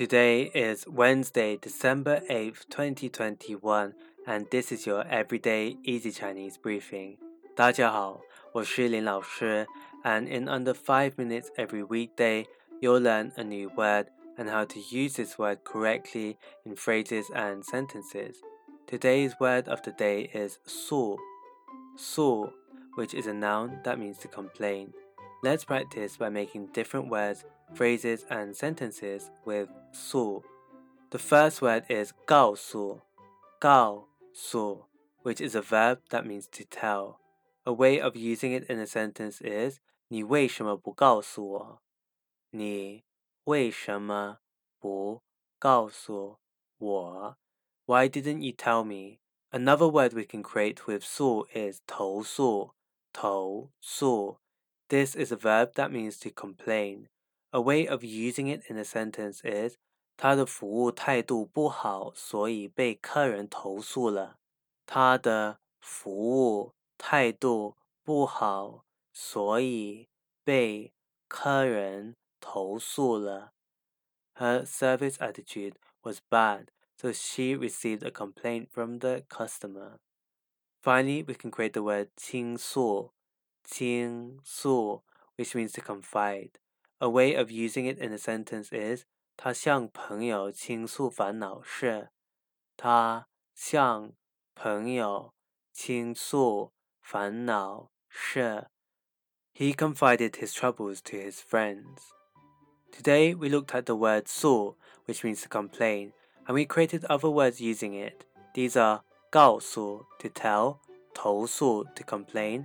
Today is Wednesday, December 8th, 2021, and this is your everyday easy Chinese briefing. 大家好，我是林老师, and in under 5 minutes every weekday, you'll learn a new word and how to use this word correctly in phrases and sentences. Today's word of the day is su. Su, which is a noun that means to complain. Let's practice by making different words phrases, and sentences with su. The first word is 告诉,告诉, which is a verb that means to tell. A way of using it in a sentence is 你为什么不告诉我?你为什么不告诉我? Why didn't you tell me? Another word we can create with su is 投诉,投诉. This is a verb that means to complain. A way of using it in a sentence is 他的服务态度不好，所以被客人投诉了。他的服务态度不好，所以被客人投诉了。Her service attitude was bad, so she received a complaint from the customer. Finally, we can create the word 倾诉, 倾诉, which means to confide. A way of using it in a sentence is 他向朋友倾诉烦恼事。他向朋友倾诉烦恼事。He confided his troubles to his friends. Today we looked at the word 诉, which means to complain, and we created other words using it. These are 告诉 to tell, 投诉 to complain,